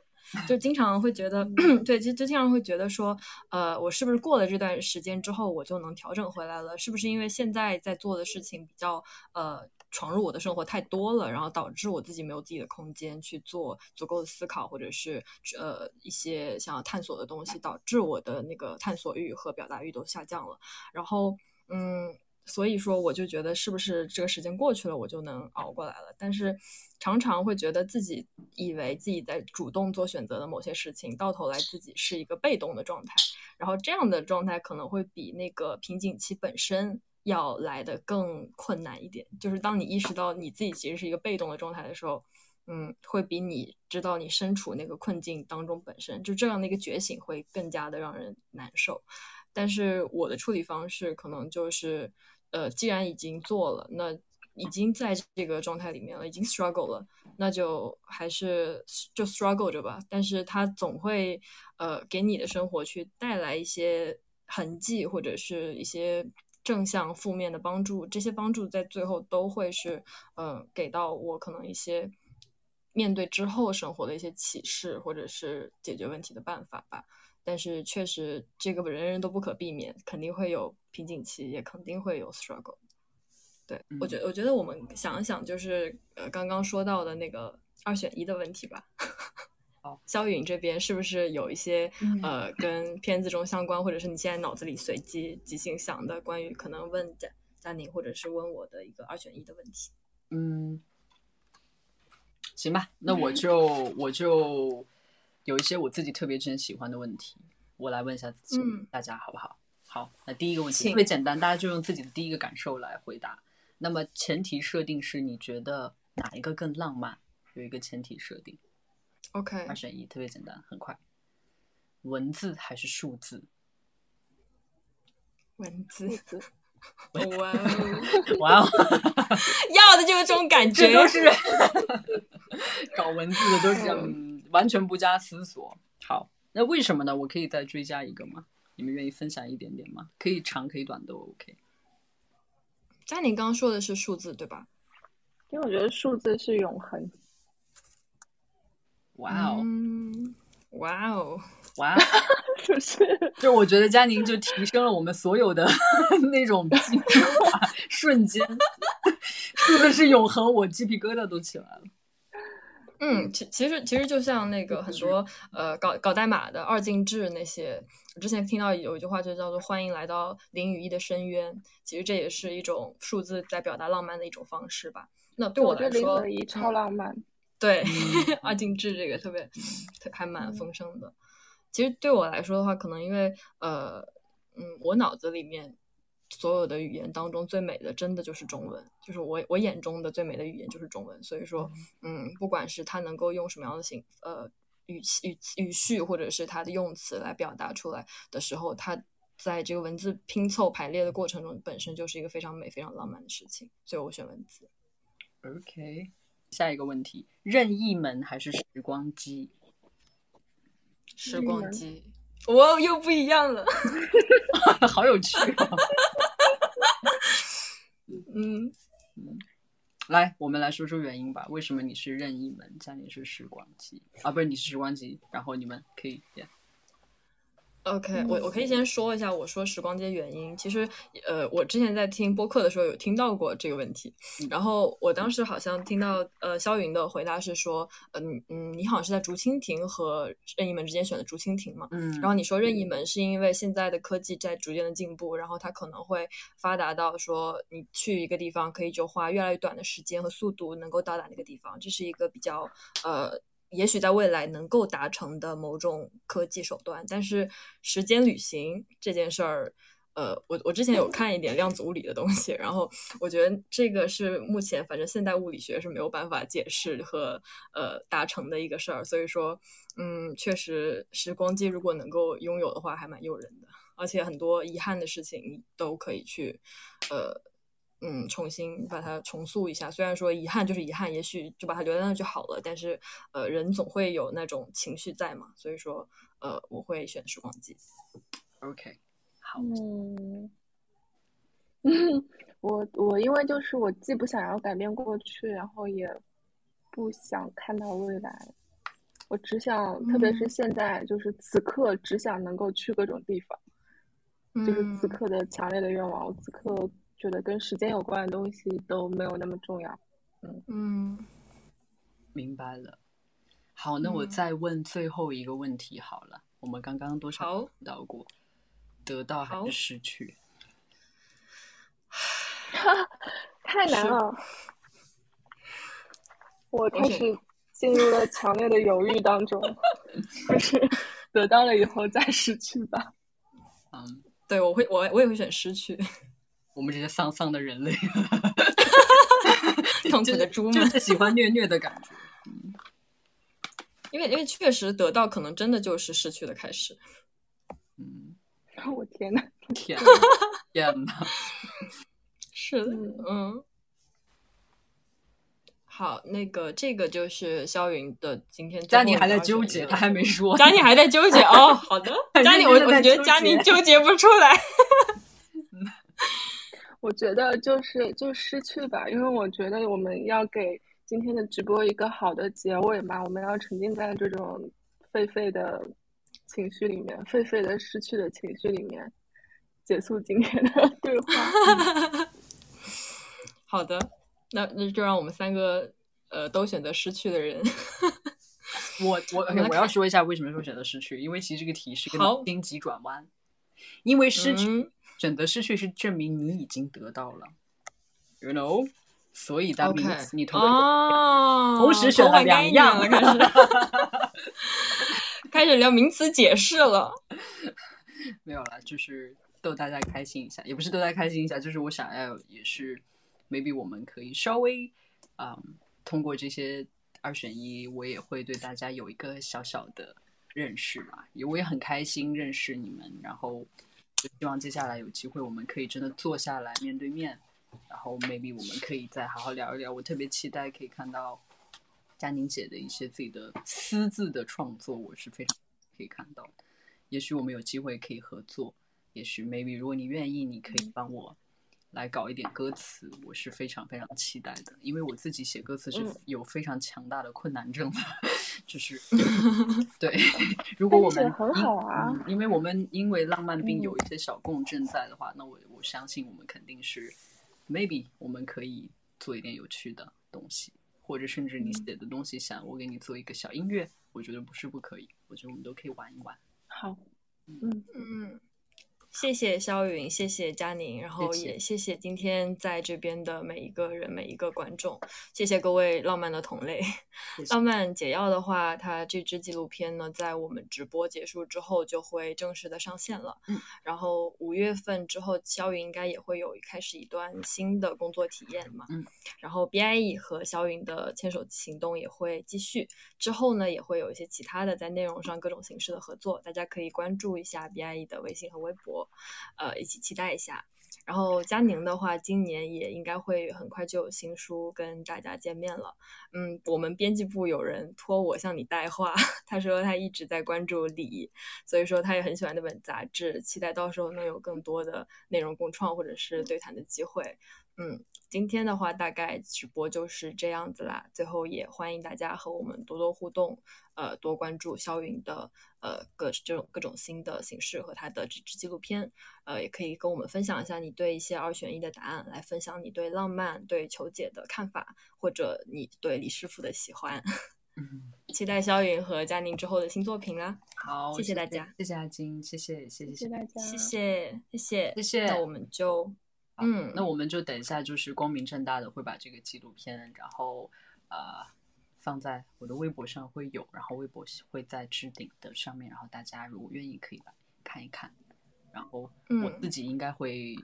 就经常会觉得，*clears throat* 对，就就经常会觉得说，呃，我是不是过了这段时间之后，我就能调整回来了？是不是因为现在在做的事情比较呃闯入我的生活太多了，然后导致我自己没有自己的空间去做足够的思考，或者是呃一些想要探索的东西，导致我的那个探索欲和表达欲都下降了？然后，嗯。所以说，我就觉得是不是这个时间过去了，我就能熬过来了？但是常常会觉得自己以为自己在主动做选择的某些事情，到头来自己是一个被动的状态。然后这样的状态可能会比那个瓶颈期本身要来的更困难一点。就是当你意识到你自己其实是一个被动的状态的时候，嗯，会比你知道你身处那个困境当中本身就这样的一个觉醒会更加的让人难受。但是我的处理方式可能就是。呃，既然已经做了，那已经在这个状态里面了，已经 struggle 了，那就还是就 struggle 着吧。但是它总会呃给你的生活去带来一些痕迹或者是一些正向、负面的帮助，这些帮助在最后都会是，呃，给到我可能一些面对之后生活的一些启示，或者是解决问题的办法吧。但是确实，这个人人都不可避免，肯定会有瓶颈期，也肯定会有 struggle。对我觉，我觉得我们想一想，就是呃，刚刚说到的那个二选一的问题吧。*laughs* 好，肖云这边是不是有一些呃跟片子中相关，或者是你现在脑子里随机即兴想的关于可能问佳佳宁或者是问我的一个二选一的问题？嗯，行吧，那我就我就有一些我自己特别之前喜欢的问题，我来问一下自己，大家好不好？好，那第一个问题特别简单，大家就用自己的第一个感受来回答。那么前提设定是你觉得哪一个更浪漫？有一个前提设定，OK，二选一，特别简单，很快。文字还是数字？文字。*laughs* 哇哦，*laughs* 哇哦，*laughs* 要的就是这种感觉，都是搞文字的，都是嗯，完全不加思索。好，那为什么呢？我可以再追加一个吗？你们愿意分享一点点吗？可以长可以短都 OK。佳宁刚刚说的是数字对吧？因为我觉得数字是永恒。哇哦！哇哦！哇！*laughs* 就是，就我觉得佳宁就提升了我们所有的 *laughs* 那种精华，瞬间 *laughs* 说的是永恒，我鸡皮疙瘩都起来了。嗯，其其实其实就像那个很多呃搞搞代码的二进制那些，我之前听到有一句话就叫做“欢迎来到零与一的深渊”，其实这也是一种数字在表达浪漫的一种方式吧。那对我来说，零和一超浪漫。对，*laughs* 二进制这个特别还蛮丰盛的。其实对我来说的话，可能因为呃嗯，我脑子里面。所有的语言当中最美的，真的就是中文，就是我我眼中的最美的语言就是中文。所以说，嗯，不管是它能够用什么样的形呃语气语语序，或者是它的用词来表达出来的时候，它在这个文字拼凑排列的过程中，本身就是一个非常美、非常浪漫的事情。所以我选文字。OK，下一个问题：任意门还是时光机？时光机。我又不一样了，*laughs* 好有趣啊！嗯 *laughs* 嗯，来，我们来说说原因吧。为什么你是任意门，家里是时光机啊？不是，你是时光机，然后你们可以。OK，我我可以先说一下，我说时光机原因。其实，呃，我之前在听播客的时候有听到过这个问题。然后我当时好像听到，呃，肖云的回答是说，嗯嗯，你好像是在竹蜻蜓和任意门之间选的竹蜻蜓嘛。嗯。然后你说任意门是因为现在的科技在逐渐的进步，然后它可能会发达到说，你去一个地方可以就花越来越短的时间和速度能够到达那个地方，这是一个比较呃。也许在未来能够达成的某种科技手段，但是时间旅行这件事儿，呃，我我之前有看一点量子物理的东西，然后我觉得这个是目前反正现代物理学是没有办法解释和呃达成的一个事儿，所以说，嗯，确实时光机如果能够拥有的话，还蛮诱人的，而且很多遗憾的事情你都可以去，呃。嗯，重新把它重塑一下。虽然说遗憾就是遗憾，也许就把它留在那就好了。但是，呃，人总会有那种情绪在嘛。所以说，呃，我会选时光机。OK，好。嗯，*laughs* 我我因为就是我既不想要改变过去，然后也不想看到未来。我只想，特别是现在，就是此刻，只想能够去各种地方。就是此刻的强烈的愿望，我此刻。觉得跟时间有关的东西都没有那么重要。嗯嗯，明白了。好，那我再问最后一个问题好了。我们刚刚多少聊过？得到还是失去？*laughs* 太难了。我开始进入了强烈的犹豫当中。*laughs* 就是得到了以后再失去吧。嗯，对，我会，我我也会选失去。我们这些丧丧的人类，痛苦的猪 *laughs* 们，就喜欢虐虐的感觉。因为因为确实得到，可能真的就是失去的开始。嗯，*laughs* 我天呐，天 *laughs* 天呐，是的，嗯。好，那个这个就是肖云的今天。佳妮还在纠结，他还没说。佳妮还在纠结哦。好的，佳妮，我我觉得佳妮纠结不出来。我觉得就是就失去吧，因为我觉得我们要给今天的直播一个好的结尾嘛，我们要沉浸在这种沸沸的情绪里面，沸沸的失去的情绪里面，结束今天的对话。*laughs* 好的，那那就让我们三个呃都选择失去的人。*laughs* 我我我要说一下为什么说选择失去，因为其实这个题是个脑筋急转弯，因为失去。选择失去是证明你已经得到了，you know，所以当你你同同时选了两样了，开始 *laughs* 开始聊名词解释了。*laughs* 没有了，就是逗大家开心一下，也不是逗大家开心一下，就是我想要也是，maybe 我们可以稍微啊，通过这些二选一，我也会对大家有一个小小的认识嘛，也我也很开心认识你们，然后。希望接下来有机会，我们可以真的坐下来面对面，然后 maybe 我们可以再好好聊一聊。我特别期待可以看到佳宁姐的一些自己的私自的创作，我是非常可以看到。也许我们有机会可以合作，也许 maybe 如果你愿意，你可以帮我。来搞一点歌词，我是非常非常期待的，因为我自己写歌词是有非常强大的困难症的，就是 *laughs* 对。如果我们很好啊，因为我们因为浪漫病有一些小共振在的话，那我我相信我们肯定是 maybe 我们可以做一点有趣的东西，或者甚至你写的东西想我给你做一个小音乐，我觉得不是不可以，我觉得我们都可以玩一玩。好，嗯嗯。谢谢肖云，谢谢佳宁，然后也谢谢今天在这边的每一个人、每一个观众，谢谢各位浪漫的同类。浪漫解药的话，它这支纪录片呢，在我们直播结束之后就会正式的上线了。嗯，然后五月份之后，肖云应该也会有开始一段新的工作体验嘛。嗯，然后 BIE 和肖云的牵手行动也会继续，之后呢，也会有一些其他的在内容上各种形式的合作，大家可以关注一下 BIE 的微信和微博。呃，一起期待一下。然后佳宁的话，今年也应该会很快就有新书跟大家见面了。嗯，我们编辑部有人托我向你带话，*laughs* 他说他一直在关注李，所以说他也很喜欢那本杂志，期待到时候能有更多的内容共创或者是对谈的机会。嗯，今天的话大概直播就是这样子啦。最后也欢迎大家和我们多多互动，呃，多关注肖云的呃各这种各种新的形式和他的这支纪录片，呃，也可以跟我们分享一下你对一些二选一的答案，来分享你对浪漫、对求解的看法，或者你对李师傅的喜欢。嗯，*laughs* 期待肖云和佳宁之后的新作品啦。好，谢谢大家，谢谢阿金，谢谢谢谢大家，谢谢谢谢谢谢，那我们就。嗯，那我们就等一下，就是光明正大的会把这个纪录片，然后呃放在我的微博上会有，然后微博会在置顶的上面，然后大家如果愿意可以来看一看，然后我自己应该会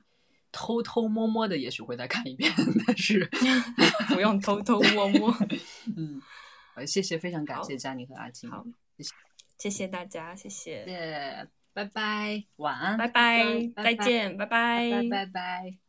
偷偷摸摸的，也许会再看一遍，但是 *laughs* *laughs* 不用偷偷摸摸。*laughs* 嗯，呃，谢谢，非常感谢佳妮和阿金，谢谢，谢谢大家，谢谢，谢，拜拜，晚安，拜拜，再见，拜拜，拜拜。